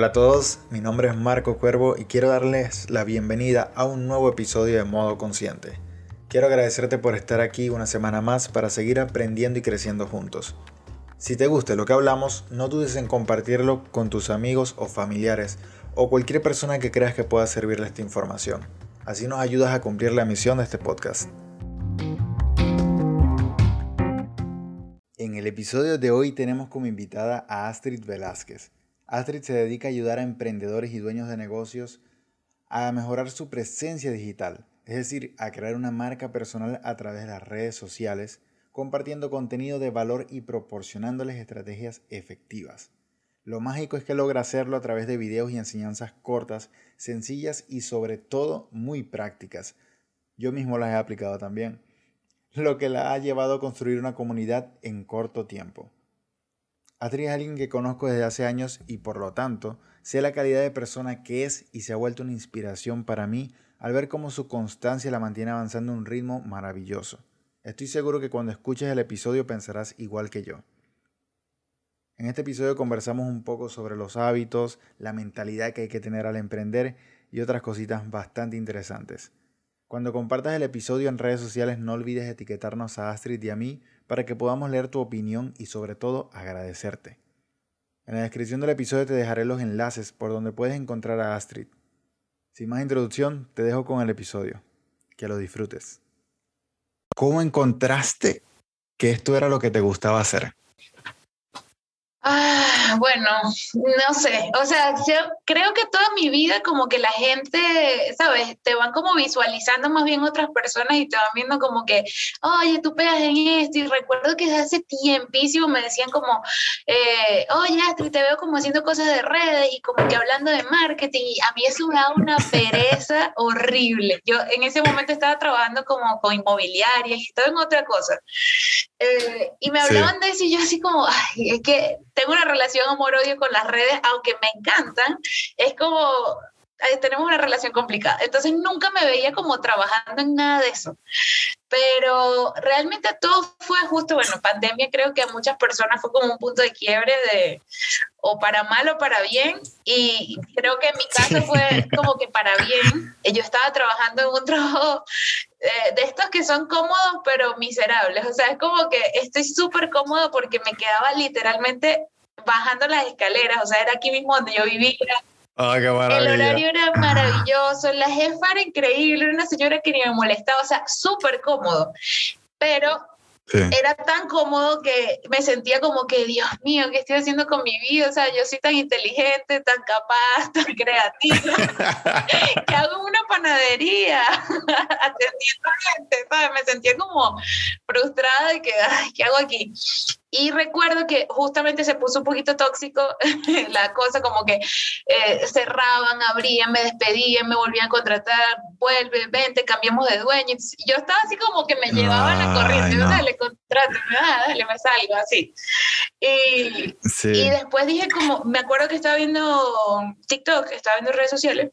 Hola a todos, mi nombre es Marco Cuervo y quiero darles la bienvenida a un nuevo episodio de Modo Consciente. Quiero agradecerte por estar aquí una semana más para seguir aprendiendo y creciendo juntos. Si te gusta lo que hablamos, no dudes en compartirlo con tus amigos o familiares o cualquier persona que creas que pueda servirle esta información. Así nos ayudas a cumplir la misión de este podcast. En el episodio de hoy tenemos como invitada a Astrid Velázquez. Astrid se dedica a ayudar a emprendedores y dueños de negocios a mejorar su presencia digital, es decir, a crear una marca personal a través de las redes sociales, compartiendo contenido de valor y proporcionándoles estrategias efectivas. Lo mágico es que logra hacerlo a través de videos y enseñanzas cortas, sencillas y sobre todo muy prácticas. Yo mismo las he aplicado también lo que la ha llevado a construir una comunidad en corto tiempo. Adri es alguien que conozco desde hace años y por lo tanto sé la calidad de persona que es y se ha vuelto una inspiración para mí al ver cómo su constancia la mantiene avanzando a un ritmo maravilloso. Estoy seguro que cuando escuches el episodio pensarás igual que yo. En este episodio conversamos un poco sobre los hábitos, la mentalidad que hay que tener al emprender y otras cositas bastante interesantes. Cuando compartas el episodio en redes sociales no olvides etiquetarnos a Astrid y a mí para que podamos leer tu opinión y sobre todo agradecerte. En la descripción del episodio te dejaré los enlaces por donde puedes encontrar a Astrid. Sin más introducción, te dejo con el episodio. Que lo disfrutes. ¿Cómo encontraste que esto era lo que te gustaba hacer? Ah, bueno, no sé, o sea, creo que toda mi vida como que la gente, ¿sabes? Te van como visualizando más bien otras personas y te van viendo como que, oye, tú pegas en esto y recuerdo que desde hace tiempísimo me decían como, eh, oye, Astrid, te veo como haciendo cosas de redes y como que hablando de marketing y a mí eso me da una pereza horrible. Yo en ese momento estaba trabajando como con inmobiliarias y estaba en otra cosa. Eh, y me hablaban de eso y yo así como, ay, es que tengo una relación amor-odio con las redes, aunque me encantan, es como, tenemos una relación complicada. Entonces nunca me veía como trabajando en nada de eso. Pero realmente todo fue justo, bueno, pandemia creo que a muchas personas fue como un punto de quiebre de o para mal o para bien. Y creo que en mi caso fue como que para bien. Yo estaba trabajando en un trabajo eh, de estos que son cómodos pero miserables. O sea, es como que estoy súper cómodo porque me quedaba literalmente bajando las escaleras. O sea, era aquí mismo donde yo vivía Ah, el horario era maravilloso, la jefa era increíble, era una señora que ni me molestaba, o sea, súper cómodo. Pero era tan cómodo que me sentía como que, Dios mío, ¿qué estoy haciendo con mi vida? O sea, yo soy tan inteligente, tan capaz, tan creativa, que hago una panadería atendiendo gente, ¿sabes? Me sentía como frustrada de que, ay, ¿qué hago aquí? Y recuerdo que justamente se puso un poquito tóxico la cosa, como que eh, cerraban, abrían, me despedían, me volvían a contratar, vuelve, vente, cambiamos de dueño. Yo estaba así como que me llevaban la corriente, no. dale, contrato, ah, dale, me salgo, así. Y, y después dije como, me acuerdo que estaba viendo TikTok, estaba viendo redes sociales,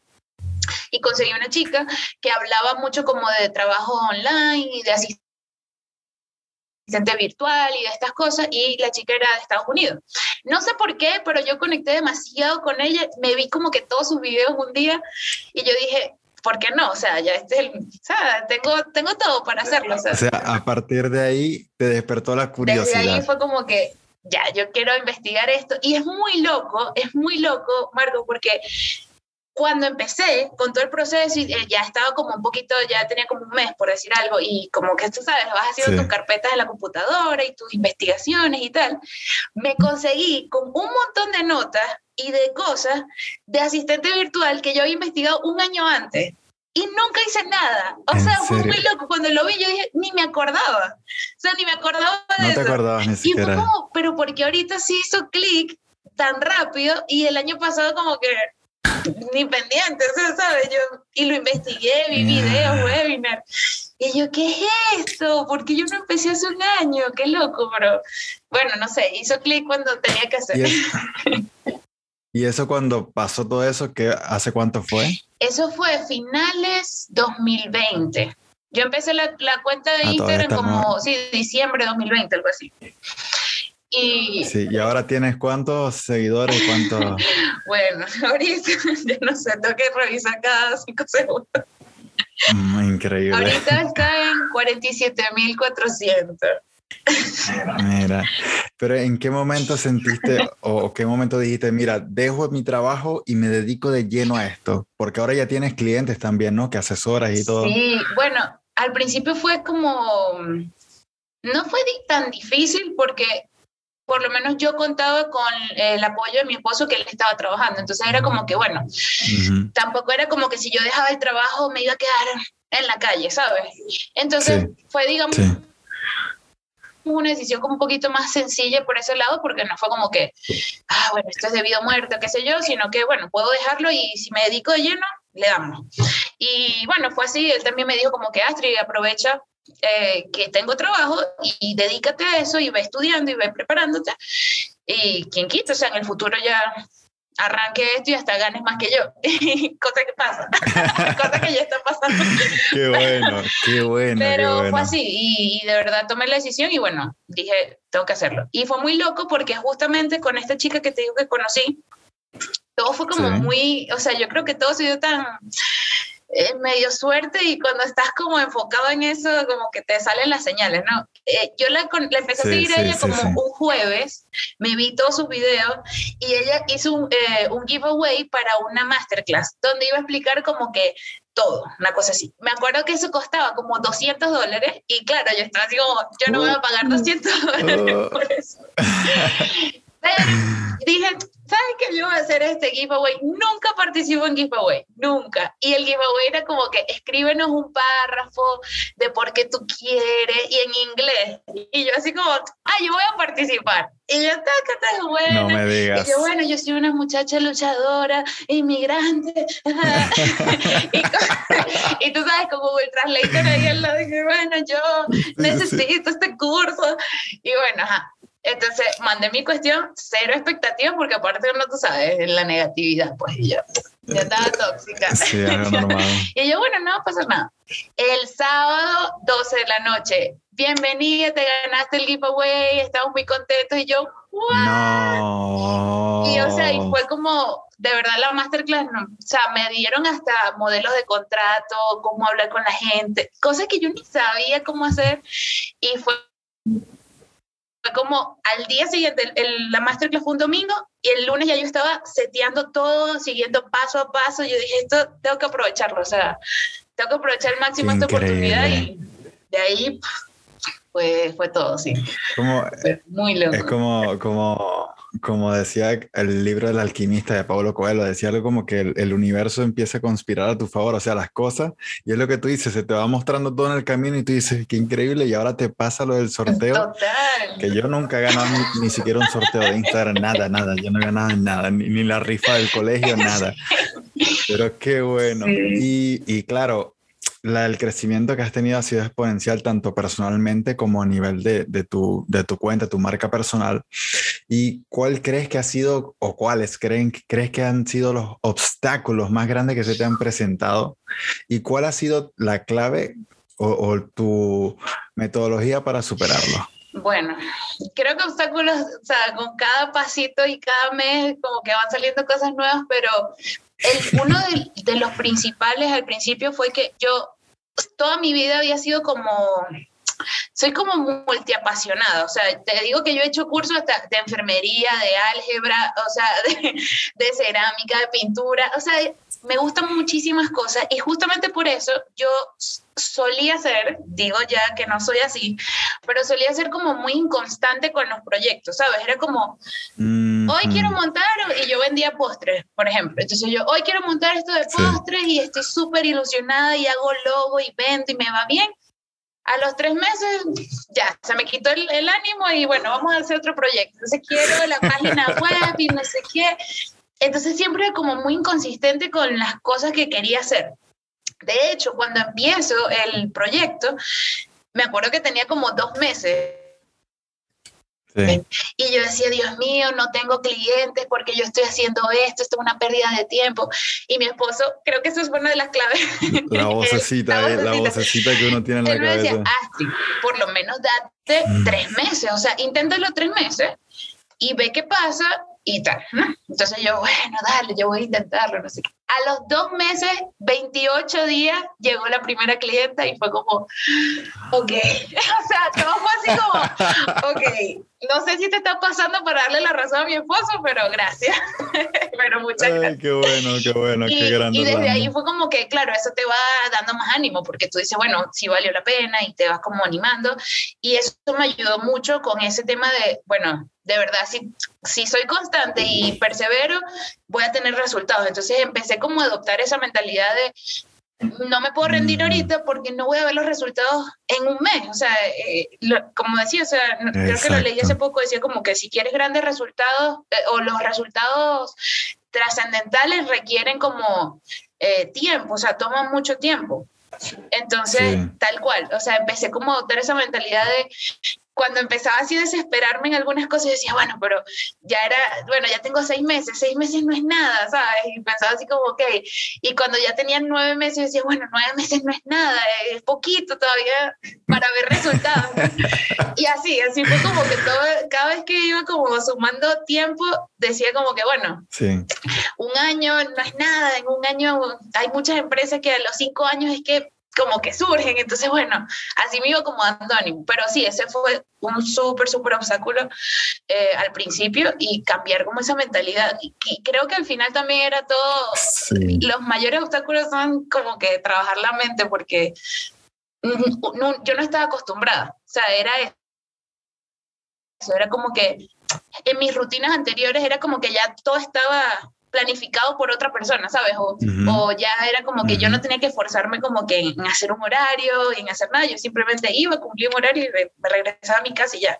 y conseguí una chica que hablaba mucho como de trabajo online y de asistencia virtual y de estas cosas, y la chica era de Estados Unidos. No sé por qué, pero yo conecté demasiado con ella, me vi como que todos sus videos un día y yo dije, ¿por qué no? O sea, ya este el, o sea, tengo, tengo todo para hacerlo. O sea, a partir de ahí te despertó la curiosidad. Desde ahí fue como que, ya, yo quiero investigar esto. Y es muy loco, es muy loco, Marco, porque cuando empecé con todo el proceso, y, eh, ya estaba como un poquito, ya tenía como un mes, por decir algo, y como que tú sabes, vas haciendo tus carpetas en la computadora y tus investigaciones y tal, me conseguí con un montón de notas y de cosas de asistente virtual que yo había investigado un año antes. Y nunca hice nada. O sea, fue muy loco. Cuando lo vi, yo dije, ni me acordaba. O sea, ni me acordaba de no eso. Te acordabas ni siquiera. Y fue como, pero porque ahorita sí hizo clic tan rápido y el año pasado como que ni pendiente, ¿sabes? Yo, y lo investigué, vi videos, webinars. Y yo, ¿qué es esto? Porque yo no empecé hace un año, qué loco, pero bueno, no sé, hizo clic cuando tenía que hacer. ¿Y, eso cuando pasó todo eso, ¿qué, ¿hace cuánto fue? Eso fue finales 2020. Yo empecé la, la cuenta de ah, Instagram como, sí, diciembre de 2020, algo así. Y, sí, y ahora tienes cuántos seguidores, cuántos... bueno, ahorita yo no sé, tengo que revisar cada cinco segundos. Mm, increíble. Ahorita está en 47.400. Mira, pero ¿en qué momento sentiste o qué momento dijiste, mira, dejo mi trabajo y me dedico de lleno a esto? Porque ahora ya tienes clientes también, ¿no? Que asesoras y todo. Sí, bueno, al principio fue como, no fue tan difícil porque por lo menos yo contaba con el apoyo de mi esposo que él estaba trabajando. Entonces era como que, bueno, tampoco era como que si yo dejaba el trabajo me iba a quedar en la calle, ¿sabes? Entonces fue, digamos, una decisión como un poquito más sencilla por ese lado, porque no fue como que, ah, bueno, esto es debido a muerte, qué sé yo, sino que, bueno, puedo dejarlo y si me dedico de lleno, le damos. Y bueno, fue así, él también me dijo como que Astrid, aprovecha eh, que tengo trabajo y, dedícate a eso y ve estudiando y ve preparándote. Y quien quita, o sea, en el futuro ya arranque esto y hasta ganes más que yo. cosa que pasa, cosa que ya está pasando. qué bueno, qué bueno. Pero fue así y, de verdad tomé la decisión y bueno, dije, tengo que hacerlo. Y fue muy loco porque justamente con esta chica que te digo que conocí, todo fue como muy, o sea, yo creo que todo se dio tan es medio suerte y cuando estás como enfocado en eso, como que te salen las señales, ¿no? Eh, yo la, empecé a seguir a ella como un jueves, me vi todos sus videos y ella hizo un, eh, un giveaway para una masterclass donde iba a explicar como que todo, una cosa así. Me acuerdo que eso costaba como 200 dólares y claro, yo estaba así como, yo no voy a pagar 200 uh. dólares por eso. dije, ¿sabes qué? Yo voy a hacer este giveaway. Nunca participo en giveaway, nunca. Y el giveaway era como que escríbenos un párrafo de por qué tú quieres y en inglés. Y yo así como, ah, yo voy a participar. Y yo, que estás bueno. No me digas. Y yo, bueno, yo soy una muchacha luchadora, inmigrante. y, tú sabes, como el translator ahí al lado, dije, bueno, yo necesito este curso. Y bueno, ajá entonces mandé mi cuestión, cero expectativas, porque aparte no tú sabes, la negatividad, pues y yo ya estaba tóxica. Sí, y yo, bueno, no va a pasar nada. El sábado, 12 de la noche, bienvenida, te ganaste el giveaway, estamos muy contentos. Y yo, ¡wow! No. Y o sea, y fue como, de verdad, la masterclass, no, o sea, me dieron hasta modelos de contrato, cómo hablar con la gente, cosas que yo ni sabía cómo hacer. Y fue como al día siguiente, el, la masterclass fue un domingo y el lunes ya yo estaba seteando todo, siguiendo paso a paso. Yo dije, esto tengo que aprovecharlo, o sea, tengo que aprovechar al máximo esta oportunidad y de ahí pues, fue todo, sí. Como, muy loco. Es como, como como decía el libro del alquimista de Pablo Coelho, decía algo como que el, universo empieza a conspirar a tu favor, o sea, las cosas, y es lo que tú dices, se te va mostrando todo en el camino y tú dices, qué increíble, y ahora te pasa lo del sorteo, Total. que yo nunca he ganado ni, siquiera un sorteo de Instagram, nada, nada, yo no he ganado nada, ni, la rifa del colegio, nada. Pero qué bueno. Y, y claro, la, el crecimiento que has tenido ha sido exponencial tanto personalmente como a nivel de, de, tu, de tu cuenta, tu marca personal. ¿Y cuál crees que ha sido o cuáles creen, crees que han sido los obstáculos más grandes que se te han presentado? ¿Y cuál ha sido la clave o, o tu metodología para superarlo? Bueno, creo que obstáculos, o sea, con cada pasito y cada mes como que van saliendo cosas nuevas, pero el, uno de, de, los principales al principio fue que yo toda mi vida había sido como, soy como multiapasionada, o sea, te digo que yo he hecho cursos de enfermería, de álgebra, o sea, de, de cerámica, de pintura, o sea, me gustan muchísimas cosas y justamente por eso yo solía ser, digo ya que no soy así, pero solía ser como muy inconstante con los proyectos, ¿sabes? Era como, hoy quiero montar, y yo vendía postres, por ejemplo. Entonces yo, hoy quiero montar esto de postres y estoy súper ilusionada y hago logo y vendo y me va bien. A los tres meses ya, se me quitó el, el ánimo y bueno, vamos a hacer otro proyecto. Entonces quiero la página web y no sé qué. Entonces siempre como muy inconsistente con las cosas que quería hacer. De hecho, cuando empiezo el proyecto, me acuerdo que tenía como dos meses. Y yo decía, Dios mío, no tengo clientes porque yo estoy haciendo esto, esto es una pérdida de tiempo. Y mi esposo, creo que eso es una de las claves. La vocecita, la, vocecita. la vocecita que uno tiene en la Él cabeza. Me decía, Astrid, por lo menos date mm. tres meses, o sea, inténtalo tres meses y ve qué pasa y tal. Entonces yo, bueno, dale, yo voy a intentarlo, no sé qué. A los dos meses, 28 días, llegó la primera clienta y fue como, ok, o sea, todo fue así como, ok, no sé si te está pasando para darle la razón a mi esposo, pero gracias. pero muchas gracias. Ay, qué bueno, qué bueno, y, qué grande. Y desde ahí fue como que, claro, eso te va dando más ánimo, porque tú dices, bueno, sí valió la pena y te vas como animando. Y eso me ayudó mucho con ese tema de, bueno, de verdad, si, si soy constante y persevero, voy a tener resultados. Entonces empecé como a adoptar esa mentalidad de no me puedo rendir ahorita porque no voy a ver los resultados en un mes. O sea, eh, lo, como decía, o sea, creo que lo leí hace poco, decía como que si quieres grandes resultados eh, o los resultados trascendentales requieren como eh, tiempo, o sea, toman mucho tiempo. Entonces, sí. tal cual, o sea, empecé como a adoptar esa mentalidad de cuando empezaba así a desesperarme en algunas cosas, decía, bueno, pero ya era, bueno, ya tengo seis meses, seis meses no es nada, ¿sabes? Y pensaba así como, ok, y cuando ya tenía nueve meses, decía, bueno, nueve meses no es nada, es poquito todavía para ver resultados. y así, así fue como que todo, cada vez que iba como sumando tiempo, decía como que, bueno, sí. un año no es nada, en un año hay muchas empresas que a los cinco años es que como que surgen. Entonces, bueno, así me iba como dando ánimo. Pero sí, ese fue un súper, súper obstáculo eh, al principio y cambiar como esa mentalidad. Y, y, creo que al final también era todo, sí. los mayores obstáculos son como que trabajar la mente porque no, yo no estaba acostumbrada. O sea, era eso, era como que en mis rutinas anteriores era como que ya todo estaba planificado por otra persona, ¿sabes? O, uh -huh. o ya era como que uh -huh. yo no tenía que esforzarme como que en hacer un horario, en hacer nada, yo simplemente iba, cumplía un horario y me regresaba a mi casa y ya.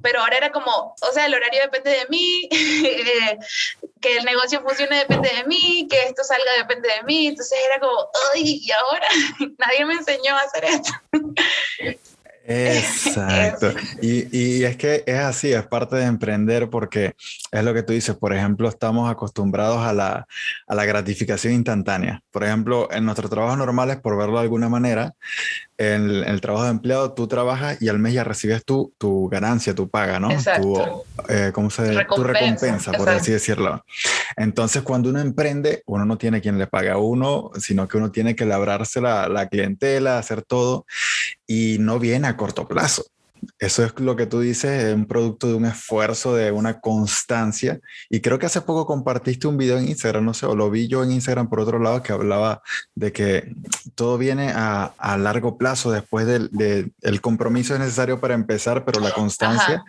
Pero ahora era como, o sea, el horario depende de mí, que el negocio funcione depende de mí, que esto salga depende de mí, entonces era como, ay, y ahora nadie me enseñó a hacer esto. Exacto. Y, y, es que es así, es parte de emprender porque es lo que tú dices, por ejemplo, estamos acostumbrados a la, a la gratificación instantánea. Por ejemplo, en nuestros trabajos normales, por verlo de alguna manera, en el, en el trabajo de empleado tú trabajas y al mes ya recibes tu, tu ganancia, tu paga, ¿no? Exacto. Tu, eh, ¿cómo se, recompensa, tu recompensa, por Exacto. así decirlo. Entonces, cuando uno emprende, uno no tiene quien le pague a uno, sino que uno tiene que labrarse la, la clientela, hacer todo y no viene a corto plazo. Eso es lo que tú dices, es un producto de un esfuerzo, de una constancia. Y creo que hace poco compartiste un video en Instagram, no sé, o lo vi yo en Instagram por otro lado, que hablaba de que todo viene a, a largo plazo, después del de, el compromiso es necesario para empezar, pero la constancia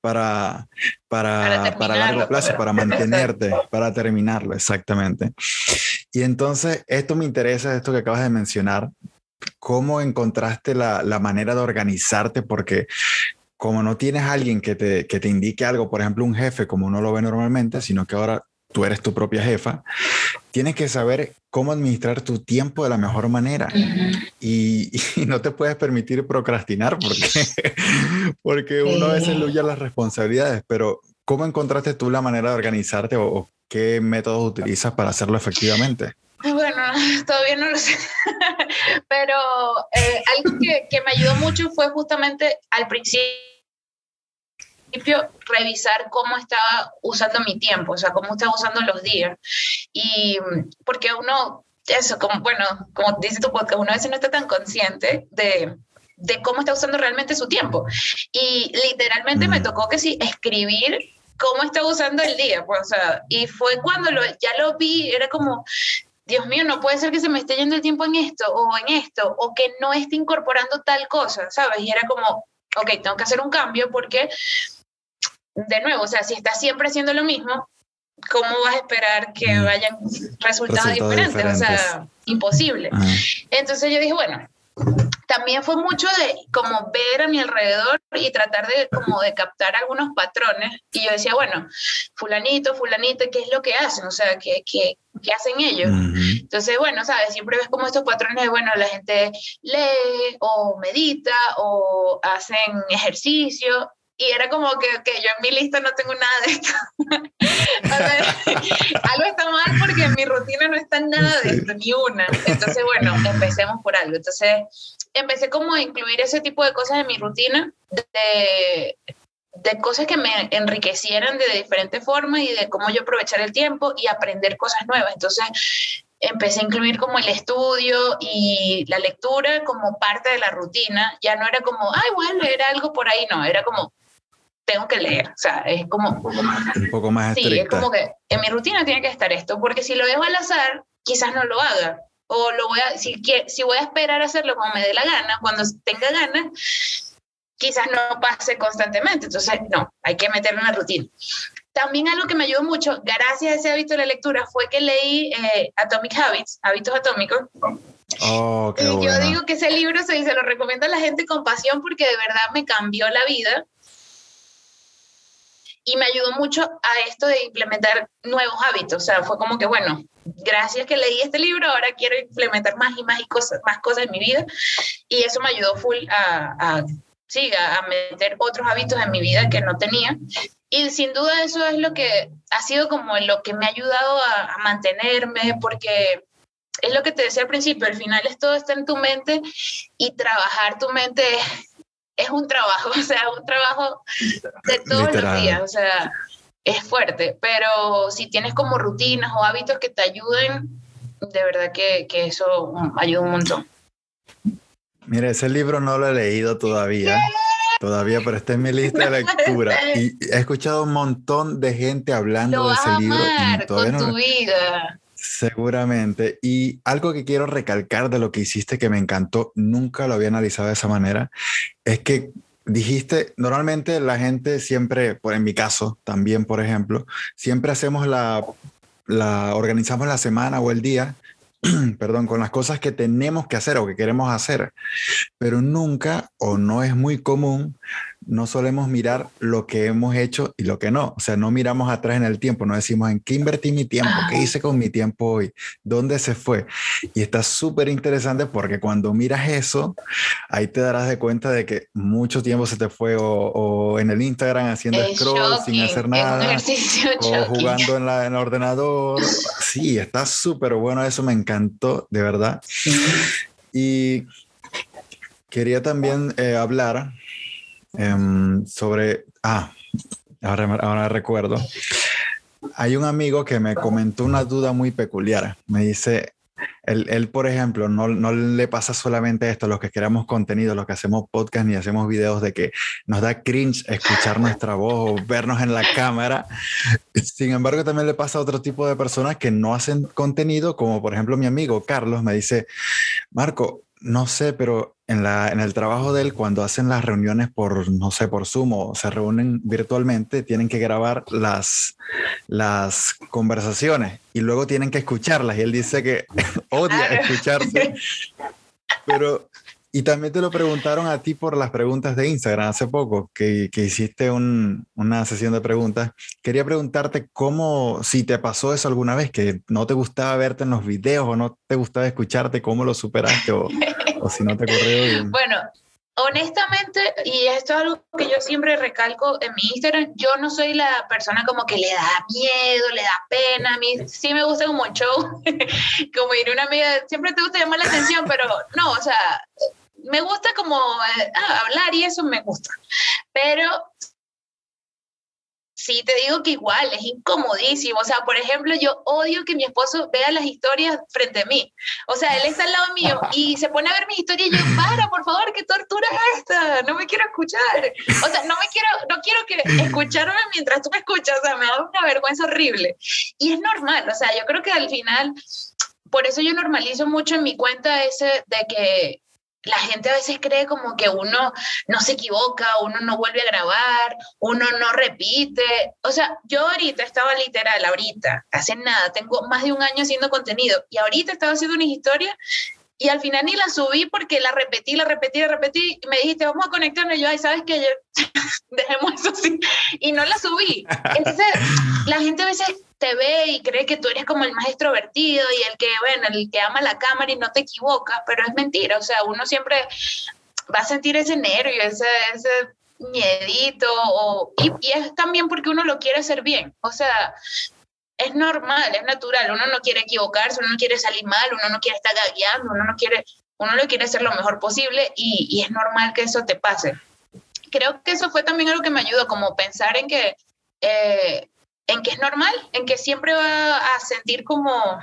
para, para, para, para, largo plazo, para mantenerte, para terminarlo, exactamente. Y entonces, esto me interesa, esto que acabas de mencionar, ¿Cómo encontraste la, la, manera de organizarte? Porque como no tienes alguien que te, que te indique algo, por ejemplo, un jefe, como uno lo ve normalmente, sino que ahora tú eres tu propia jefa, tienes que saber cómo administrar tu tiempo de la mejor manera. Uh -huh. y, y, no te puedes permitir procrastinar porque, porque uno a veces huye a las responsabilidades, pero ¿cómo encontraste tú la manera de organizarte o, o qué métodos utilizas para hacerlo efectivamente? Bueno, todavía no lo sé, pero eh, algo que, que, me ayudó mucho fue justamente al principio revisar cómo estaba usando mi tiempo, o sea, cómo estaba usando los días. Y porque uno, eso, como, bueno, como dice tu podcast, uno a veces no está tan consciente de, de cómo está usando realmente su tiempo. Y literalmente me tocó que sí, escribir cómo estaba usando el día, pues, o sea, y fue cuando lo, ya lo vi, era como, Dios mío, no puede ser que se me esté yendo el tiempo en esto o en esto, o que no esté incorporando tal cosa, ¿sabes? Y era como, ok, tengo que hacer un cambio porque, de nuevo, o sea, si estás siempre haciendo lo mismo, ¿cómo vas a esperar que mm. vayan resultados, resultados diferentes? diferentes? O sea, imposible. Entonces yo dije, bueno, también fue mucho de como ver a mi alrededor y tratar de como de captar algunos patrones y yo decía, bueno, fulanito, fulanito, ¿qué es lo que hacen? O sea, ¿qué, qué, qué hacen ellos? Uh -huh. Entonces, bueno, ¿sabes? Siempre ves como estos patrones de, bueno, la gente lee o medita o hacen ejercicio y era como que, que yo en mi lista no tengo nada de esto. algo está mal porque en mi rutina no está nada de esto, ni una. Entonces, bueno, empecemos por algo. Entonces, empecé como a incluir ese tipo de cosas en mi rutina, de, de cosas que me enriquecieran de diferentes formas y de cómo yo aprovechar el tiempo y aprender cosas nuevas. Entonces, empecé a incluir como el estudio y la lectura como parte de la rutina. Ya no era como, ay, voy a leer algo por ahí, no, era como, tengo que leer. O sea, es como... Un poco más estricta. Sí, es como que en mi rutina tiene que estar esto, porque si lo dejo al azar, quizás no lo haga. O lo voy a, si, si voy a esperar a hacerlo como me dé la gana, cuando tenga ganas, quizás no pase constantemente. Entonces, no, hay que meterlo en la rutina. También algo que me ayudó mucho, gracias a ese hábito de la lectura, fue que leí eh, Atomic Habits, Hábitos Atómicos. Oh, qué y yo digo que ese libro se, se lo recomiendo a la gente con pasión porque de verdad me cambió la vida y me ayudó mucho a esto de implementar nuevos hábitos. O sea, fue como que, bueno, gracias que leí este libro, ahora quiero implementar más y más, y cosas, más cosas en mi vida. Y eso me ayudó full a, a, sí, a meter otros hábitos en mi vida que no tenía. Y sin duda eso es lo que ha sido como lo que me ha ayudado a, a mantenerme, porque es lo que te decía al principio, al final es todo está en tu mente y trabajar tu mente es un trabajo, o sea, un trabajo de todos los días, o sea, es fuerte, pero si tienes como rutinas o hábitos que te ayuden, de verdad que, que eso ayuda un montón. Mira, ese libro no lo he leído todavía. Todavía, pero está en mi lista de lectura. Y he escuchado un montón de gente hablando de ese libro. Y todavía con tu vida. Seguramente. Y algo que quiero recalcar de lo que hiciste que me encantó, nunca lo había analizado de esa manera, es que dijiste, normalmente la gente siempre, por en mi caso también, por ejemplo, siempre hacemos la, la organizamos la semana o el día perdón, con las cosas que tenemos que hacer o que queremos hacer, pero nunca o no es muy común no solemos mirar lo que hemos hecho y lo que no. O sea, no miramos atrás en el tiempo, no decimos en qué invertí mi tiempo, qué ah. hice con mi tiempo hoy, dónde se fue. Y está súper interesante porque cuando miras eso, ahí te darás de cuenta de que mucho tiempo se te fue o, en el Instagram haciendo scroll sin hacer nada, o jugando en, la, en, el ordenador. Sí, está súper bueno, eso me encantó, de verdad. Y quería también eh, hablar Em, sobre, ah, ahora, ahora recuerdo, hay un amigo que me comentó una duda muy peculiar. Me dice, él, él, por ejemplo, no, no, le pasa solamente esto a los que creamos contenido, los que hacemos podcast ni hacemos videos de que nos da cringe escuchar nuestra voz o vernos en la cámara. Sin embargo, también le pasa a otro tipo de personas que no hacen contenido, como por ejemplo mi amigo Carlos me dice, Marco, no sé, pero en, la, en el trabajo de él, cuando hacen las reuniones por, no sé, por Zoom o se reúnen virtualmente, tienen que grabar las, las conversaciones y luego tienen que escucharlas. Y él dice que odia escucharse. Pero, y también te lo preguntaron a ti por las preguntas de Instagram hace poco, que, que hiciste un, una sesión de preguntas. Quería preguntarte cómo, si te pasó eso alguna vez, que no te gustaba verte en los videos o no te gustaba escucharte, cómo lo superaste o, o si no te ocurrió bien. Bueno, honestamente, y esto es algo que yo siempre recalco en mi Instagram, yo no soy la persona como que le da miedo, le da pena, a mí sí me gusta como un show, como ir una amiga, siempre te gusta llamar la atención, pero no, o sea, me gusta como eh, ah, hablar y eso me gusta, pero sí te digo que igual es incomodísimo. O sea, por ejemplo, yo odio que mi esposo vea las historias frente a mí. O sea, él está al lado mío y se pone a ver mis historias y yo, para, por favor, qué tortura es esta, no me quiero escuchar. O sea, no me quiero, no quiero que escucharme mientras tú me escuchas, o sea, me da una vergüenza horrible. Y es normal, o sea, yo creo que al final, por eso yo normalizo mucho en mi cuenta ese de que la gente a veces cree como que uno no se equivoca, uno no vuelve a grabar, uno no repite. O sea, yo ahorita estaba literal, ahorita, hace nada, tengo más de un año haciendo contenido y ahorita estaba haciendo una historia y al final ni la subí porque la repetí, la repetí, la repetí y me dijiste, vamos a conectarnos. Y yo, ay, ¿sabes qué? Dejemos eso así. Y no la subí. Entonces, la gente a veces te ve y cree que tú eres como el más extrovertido y el que, bueno, el que ama la cámara y no te equivocas, pero es mentira, o sea, uno siempre va a sentir ese nervio, ese, ese miedito y, y, es también porque uno lo quiere hacer bien. O sea, es normal, es natural. Uno no quiere equivocarse, uno no quiere salir mal, uno no quiere estar gagueando, uno no quiere, uno lo quiere hacer lo mejor posible y, y es normal que eso te pase. Creo que eso fue también algo que me ayudó, como pensar en que, eh, en que es normal, en que siempre va a sentir como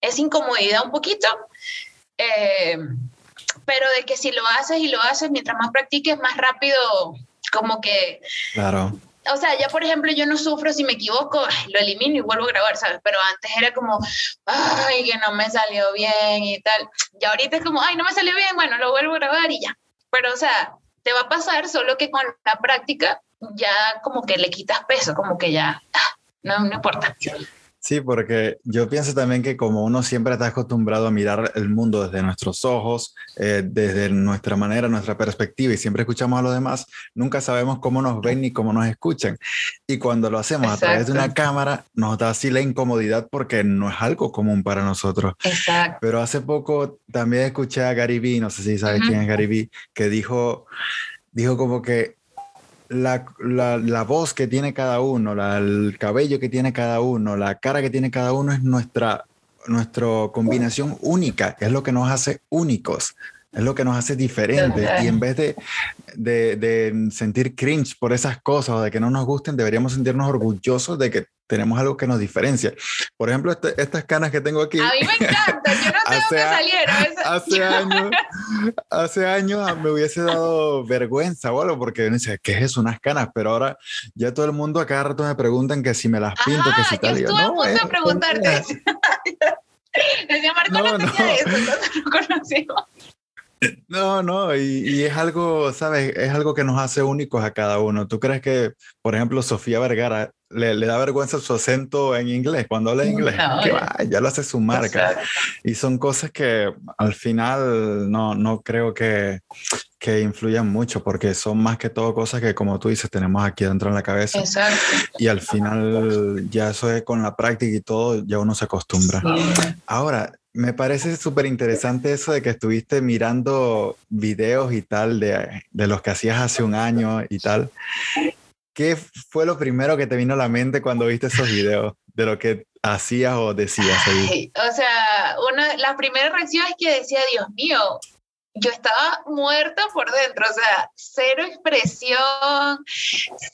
esa incomodidad un poquito. Eh, pero de que si lo haces y lo haces, mientras más practiques, más rápido, como que... Claro. O sea, ya por ejemplo, yo no sufro si me equivoco, lo elimino y vuelvo a grabar, ¿sabes? Pero antes era como, ay, que no me salió bien y tal. Y ahorita es como, ay, no me salió bien, bueno, lo vuelvo a grabar y ya. Pero, o sea, te va a pasar, solo que con la práctica ya como que le quitas peso, como que ya, ah, no, no importa. Sí, porque yo pienso también que como uno siempre está acostumbrado a mirar el mundo desde nuestros ojos, eh, desde nuestra manera, nuestra perspectiva, y siempre escuchamos a los demás, nunca sabemos cómo nos ven ni cómo nos escuchan. Y cuando lo hacemos Exacto. a través de una cámara, nos da así la incomodidad porque no es algo común para nosotros. Exacto. Pero hace poco también escuché a Gary Vee, no sé si sabes uh -huh. quién es Gary Vee, que dijo, dijo como que la, la, voz que tiene cada uno, el cabello que tiene cada uno, la cara que tiene cada uno es nuestra, nuestra combinación única, es lo que nos hace únicos, es lo que nos hace diferentes. Y en vez de, de, de, sentir cringe por esas cosas o de que no nos gusten, deberíamos sentirnos orgullosos de que tenemos algo que nos diferencia. Por ejemplo, este, estas canas que tengo aquí. A mí me encanta, yo no sé hace, dónde salieron. Hace años, hace años me hubiese dado vergüenza o algo, porque dice, ¿qué es eso? Unas canas, pero ahora ya todo el mundo a cada rato me preguntan que si me las pinto, Ajá, que si tal. Yo estuve no, a punto de preguntarte. Decía Marco, no, no tenía eso, no conocimos. No, no, y, y, es algo, ¿sabes? Es algo que nos hace únicos a cada uno. ¿Tú crees que, por ejemplo, Sofía Vergara le, le da vergüenza su acento en inglés cuando habla inglés? No, que va, ya lo hace su marca. Y son cosas que al final no, no creo que, que influyan mucho porque son más que todo cosas que, como tú dices, tenemos aquí dentro en la cabeza. Exacto. Y al final ya eso es con la práctica y todo, ya uno se acostumbra. Sí. Ahora, me parece súper interesante eso de que estuviste mirando videos y tal de, de, los que hacías hace un año y tal. ¿Qué fue lo primero que te vino a la mente cuando viste esos videos de lo que hacías o decías? Ay, o sea, una, la primera reacción es que decía, Dios mío, yo estaba muerta por dentro, o sea, cero expresión,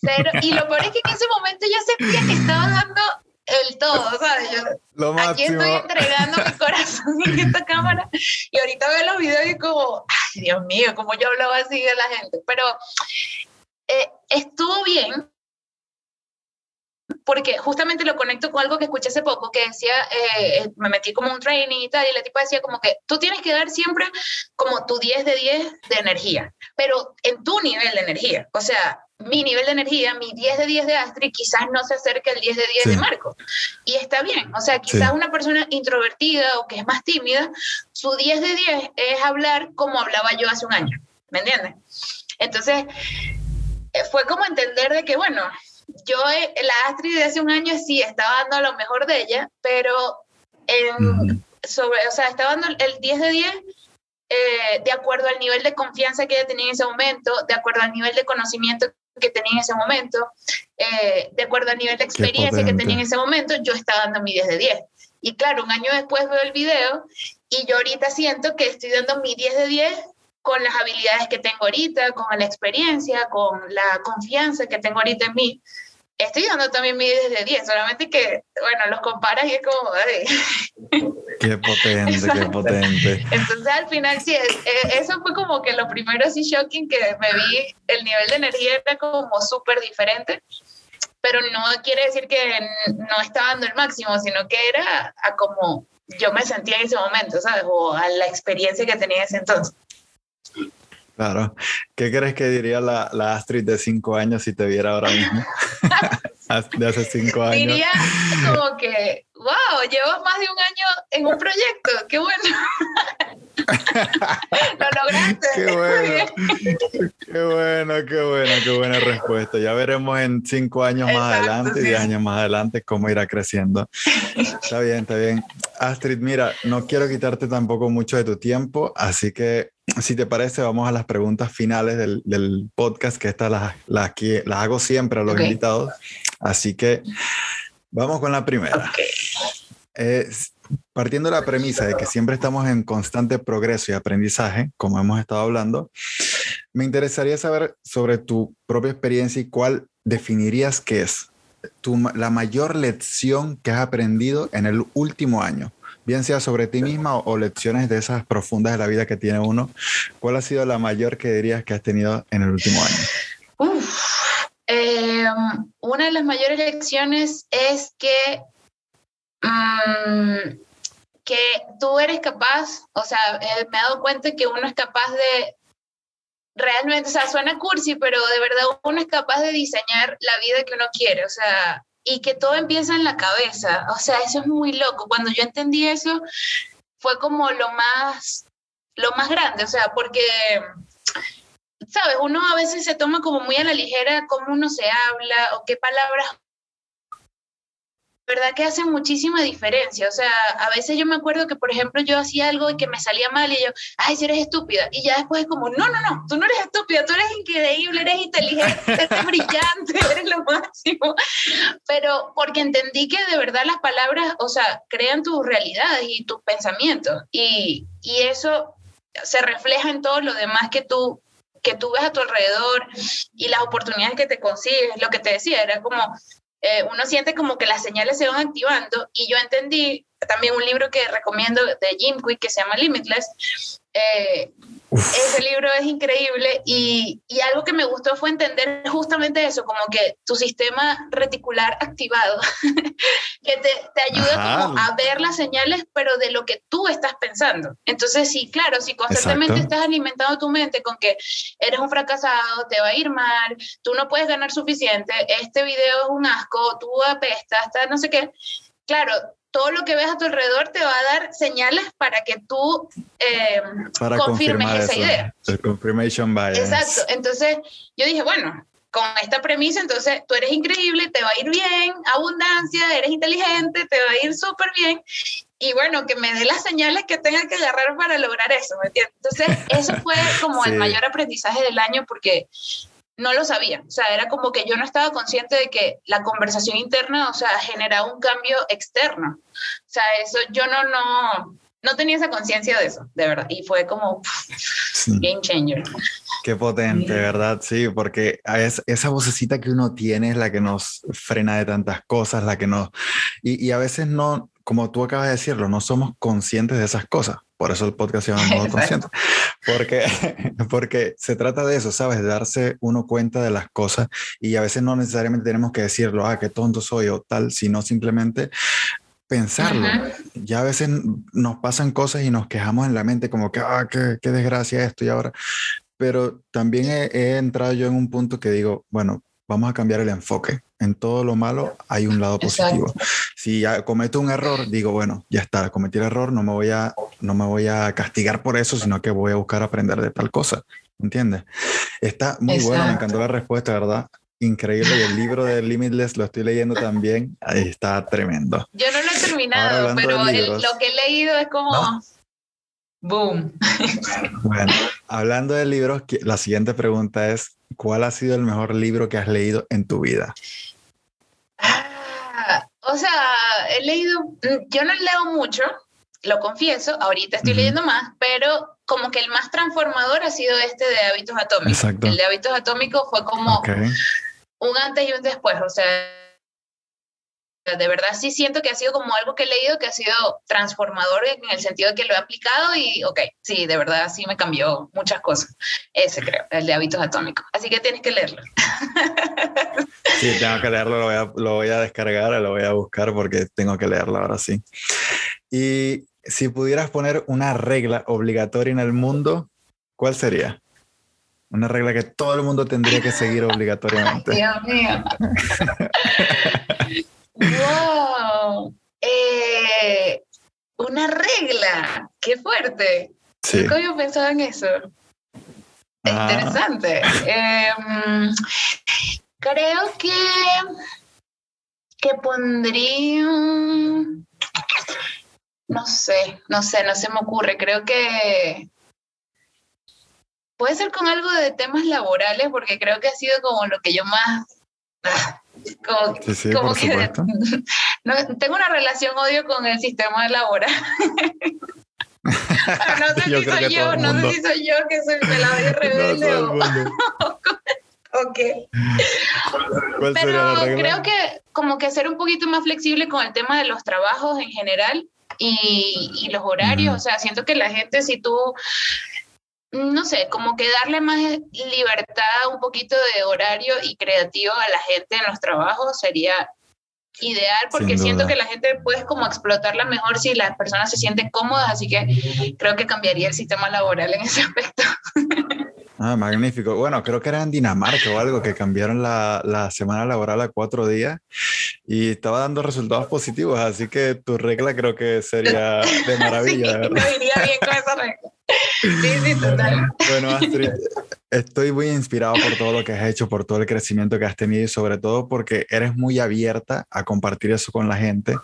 cero. Y lo peor es que en ese momento yo sentía que estaba dando el todo, ¿sabes? Yo Lo aquí estoy entregando mi corazón en esta cámara y ahorita veo los videos y como, ay, Dios mío, como yo hablaba así de la gente, pero eh, estuvo bien porque justamente lo conecto con algo que escuché hace poco, que decía, eh, me metí como un training y tal, y la tipa decía como que tú tienes que dar siempre como tu 10 de 10 de energía, pero en tu nivel de energía, o sea, mi nivel de energía, mi 10 de 10 de Astrid, quizás no se acerque al 10 de 10 sí. de Marco. Y está bien, o sea, quizás sí. una persona introvertida o que es más tímida, su 10 de 10 es hablar como hablaba yo hace un año, ¿me entiendes? Entonces, eh, fue como entender de que, bueno, yo, eh, la Astrid de hace un año sí estaba dando lo mejor de ella, pero en, sobre, o sea, estaba dando el 10 de 10 eh, de acuerdo al nivel de confianza que ella tenía en ese momento, de acuerdo al nivel de conocimiento que tenía en ese momento, eh, de acuerdo al nivel de experiencia que tenía en ese momento, yo estaba dando mi 10 de 10. Y claro, un año después veo el video y yo ahorita siento que estoy dando mi 10 de 10 con las habilidades que tengo ahorita, con la experiencia, con la confianza que tengo ahorita en mí. Estoy dando también mi 10 de 10, solamente que, bueno, los comparas y es como... Ay. Qué potente, Exacto. qué potente. Entonces al final sí, es, eh, eso fue como que lo primero así shocking que me vi, el nivel de energía era como súper diferente, pero no quiere decir que no estaba dando el máximo, sino que era a como yo me sentía en ese momento, ¿sabes? O a la experiencia que tenía en ese entonces. Claro. ¿Qué crees que diría la, la Astrid de cinco años si te viera ahora mismo? de hace cinco años. Diría como que, wow, llevas más de un año en un proyecto, qué bueno. Lo lograste. Qué bueno. qué bueno, qué bueno, qué buena respuesta. Ya veremos en cinco años Exacto, más adelante, sí. diez años más adelante, cómo irá creciendo. Está bien, está bien. Astrid, mira, no quiero quitarte tampoco mucho de tu tiempo, así que si te parece, vamos a las preguntas finales del, del podcast, que estas las, las, las, hago siempre a los invitados. Así que vamos con la primera. partiendo de la premisa de que siempre estamos en constante progreso y aprendizaje, como hemos estado hablando, me interesaría saber sobre tu propia experiencia y cuál definirías que es tu, la mayor lección que has aprendido en el último año bien sea sobre ti misma o, lecciones de esas profundas de la vida que tiene uno, ¿cuál ha sido la mayor que dirías que has tenido en el último año? Em, una de las mayores lecciones es que, mm, que tú eres capaz, o sea, eh, me he dado cuenta que uno es capaz de realmente, o sea, suena cursi, pero de verdad uno es capaz de diseñar la vida que uno quiere, o sea, y que todo empieza en la cabeza. O sea, eso es muy loco. Cuando yo entendí eso, fue como lo más, lo más grande, o sea, porque, ¿sabes? Uno a veces se toma como muy a la ligera cómo uno se habla o qué palabras verdad que hace muchísima diferencia. O sea, a veces yo me acuerdo que, por ejemplo, yo hacía algo y que me salía mal y yo, ay, si eres estúpida. Y ya después es como, no, no, no, tú no eres estúpida, tú eres increíble, eres inteligente, eres brillante, eres lo máximo. Pero porque entendí que de verdad las palabras, o sea, crean tus realidades y tus pensamientos. Y, y eso se refleja en todo lo demás que tú que tú ves a tu alrededor y las oportunidades que te consigues, lo que te decía, era como, eh, uno siente como que las señales se van activando y yo entendí también un libro que recomiendo de Jim Quick que se llama Limitless. Eh, ese libro es increíble y, y, algo que me gustó fue entender justamente eso, como que tu sistema reticular activado, que te, te ayuda como a ver las señales, pero de lo que tú estás pensando. Entonces, sí, claro, si constantemente estás alimentando tu mente con que eres un fracasado, te va a ir mal, tú no puedes ganar suficiente, este video es un asco, tú apestas, no sé qué, claro, todo lo que ves a tu alrededor te va a dar señales para que tú eh, confirmes esa idea. El confirmation bias. Exacto. Entonces yo dije, bueno, con esta premisa, entonces tú eres increíble, te va a ir bien, abundancia, eres inteligente, te va a ir súper bien. Y bueno, que me dé las señales que tenga que agarrar para lograr eso, ¿me entiendes? Entonces, eso fue como el mayor aprendizaje del año porque no lo sabía. O sea, era como que yo no estaba consciente de que la conversación interna, o sea, generaba un cambio externo. O sea, eso yo no, no, no tenía esa conciencia de eso, de verdad. Y fue como game changer. Qué potente, ¿verdad? Sí, porque es, esa vocecita que uno tiene es la que nos frena de tantas cosas, la que nos... Y, y a veces no, como tú acabas de decirlo, no somos conscientes de esas cosas. Por eso el podcast se llama Modo Consciente. Porque, porque se trata de eso, ¿sabes? De darse uno cuenta de las cosas y a veces no necesariamente tenemos que decirlo, ah, qué tonto soy o tal, sino simplemente pensarlo. Ya a veces nos pasan cosas y nos quejamos en la mente como que, ah, qué, qué desgracia esto y ahora. Pero también he entrado yo en un punto que digo, bueno, vamos a cambiar el enfoque. En todo lo malo hay un lado positivo. Si cometo un error, digo, bueno, ya está, cometí el error, no me voy a, no me voy a castigar por eso, sino que voy a buscar aprender de tal cosa. ¿Entiendes? Está muy bueno, me encantó la respuesta, ¿verdad? Increíble. Y el libro de Limitless lo estoy leyendo también. Ahí está tremendo. Yo no lo he terminado, pero lo que he leído es como... Boom. Bueno, hablando de libros, la siguiente pregunta es, ¿cuál ha sido el mejor libro que has leído en tu vida? Ah, o sea, he leído, mm, yo no leo mucho, lo confieso, ahorita estoy leyendo más, pero como que el más transformador ha sido este de hábitos atómicos. El de hábitos atómicos fue como un antes y un después, o sea, de verdad sí siento que ha sido como algo que he leído que ha sido transformador en el sentido de que lo he aplicado y, ok, sí, de verdad sí me cambió muchas cosas. Ese creo, el de hábitos atómicos. Así que tienes que leerlo. Sí, tengo que leerlo, lo voy a, lo voy a descargar, lo voy a buscar porque tengo que leerlo ahora sí. Y si pudieras poner una regla obligatoria en el mundo, ¿cuál sería? Una regla que todo el mundo tendría que seguir obligatoriamente. Dios mío. ¡Wow! Eh, una regla. ¡Qué fuerte! Sí. ¿Cómo yo pensaba en eso? Ah. Interesante. Em, creo que, que pondría. No sé, no sé, no se me ocurre. Creo que puede ser con algo de temas laborales, porque creo que ha sido como lo que yo más... Ah, como, sí, sí, por que no, tengo una relación odio con el sistema laboral. no sé si soy yo, no sé si soy yo que soy pelado y rebelde o, ok. Pero creo que como que ser un poquito más flexible con el tema de los trabajos en general y, y los horarios. O sea, siento que la gente, si tú no sé, como que darle más libertad, un poquito de horario y creativo a la gente en los trabajos sería ideal porque siento que la gente puede como explotarla mejor si las personas se sienten cómodas, así que creo que cambiaría el sistema laboral en ese aspecto. Ah, magnífico. Bueno, creo que era en Dinamarca o algo que cambiaron la, la, semana laboral a cuatro días y estaba dando resultados positivos, así que tu regla creo que sería de maravilla. sí, me iría bien con esa regla. Sí, sí, total. Bueno, Astrid, estoy muy inspirado por todo lo que has hecho, por todo el crecimiento que has tenido y sobre todo porque eres muy abierta a compartir eso con la gente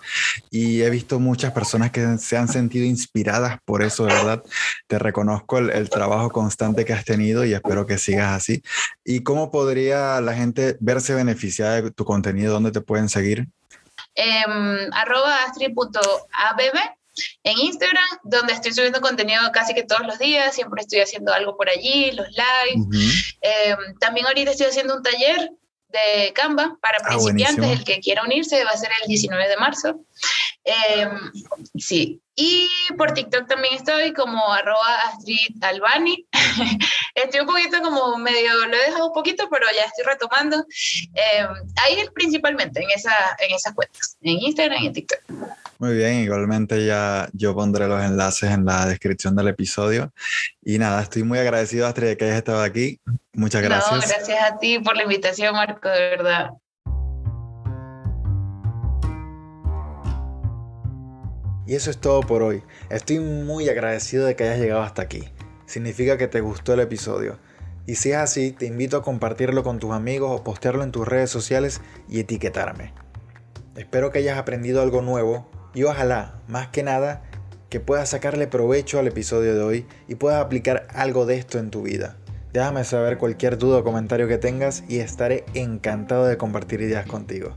y he visto muchas personas que se han sentido inspiradas por eso, de verdad. Te reconozco el, el trabajo constante que has tenido y espero que sigas así. ¿Y cómo podría la gente verse beneficiada de tu contenido? ¿Dónde te pueden seguir? Eh, arroba astrid.abb en Instagram, donde estoy subiendo contenido casi que todos los días, siempre estoy haciendo algo por allí, los lives. Em, también ahorita estoy haciendo un taller de Canva para ah, principiantes, el que quiera unirse va a ser el 19 de marzo. Em, sí, y por TikTok también estoy como arroba Astrid Albani. estoy un poquito como medio, lo he dejado un poquito, pero ya estoy retomando. Eh, ahí principalmente, en, esa, en esas cuentas, en Instagram y en TikTok. Muy bien, igualmente ya yo pondré los enlaces en la descripción del episodio. Y nada, estoy muy agradecido, Astrid, de que hayas estado aquí. Muchas gracias. No, gracias a ti por la invitación, Marco, de verdad. Y eso es todo por hoy. Estoy muy agradecido de que hayas llegado hasta aquí. Significa que te gustó el episodio. Y si es así, te invito a compartirlo con tus amigos o postearlo en tus redes sociales y etiquetarme. Espero que hayas aprendido algo nuevo y ojalá, más que nada, que puedas sacarle provecho al episodio de hoy y puedas aplicar algo de esto en tu vida. Déjame saber cualquier duda o comentario que tengas y estaré encantado de compartir ideas contigo.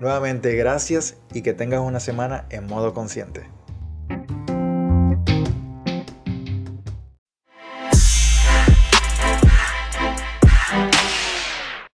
Nuevamente gracias y que tengas una semana en modo consciente.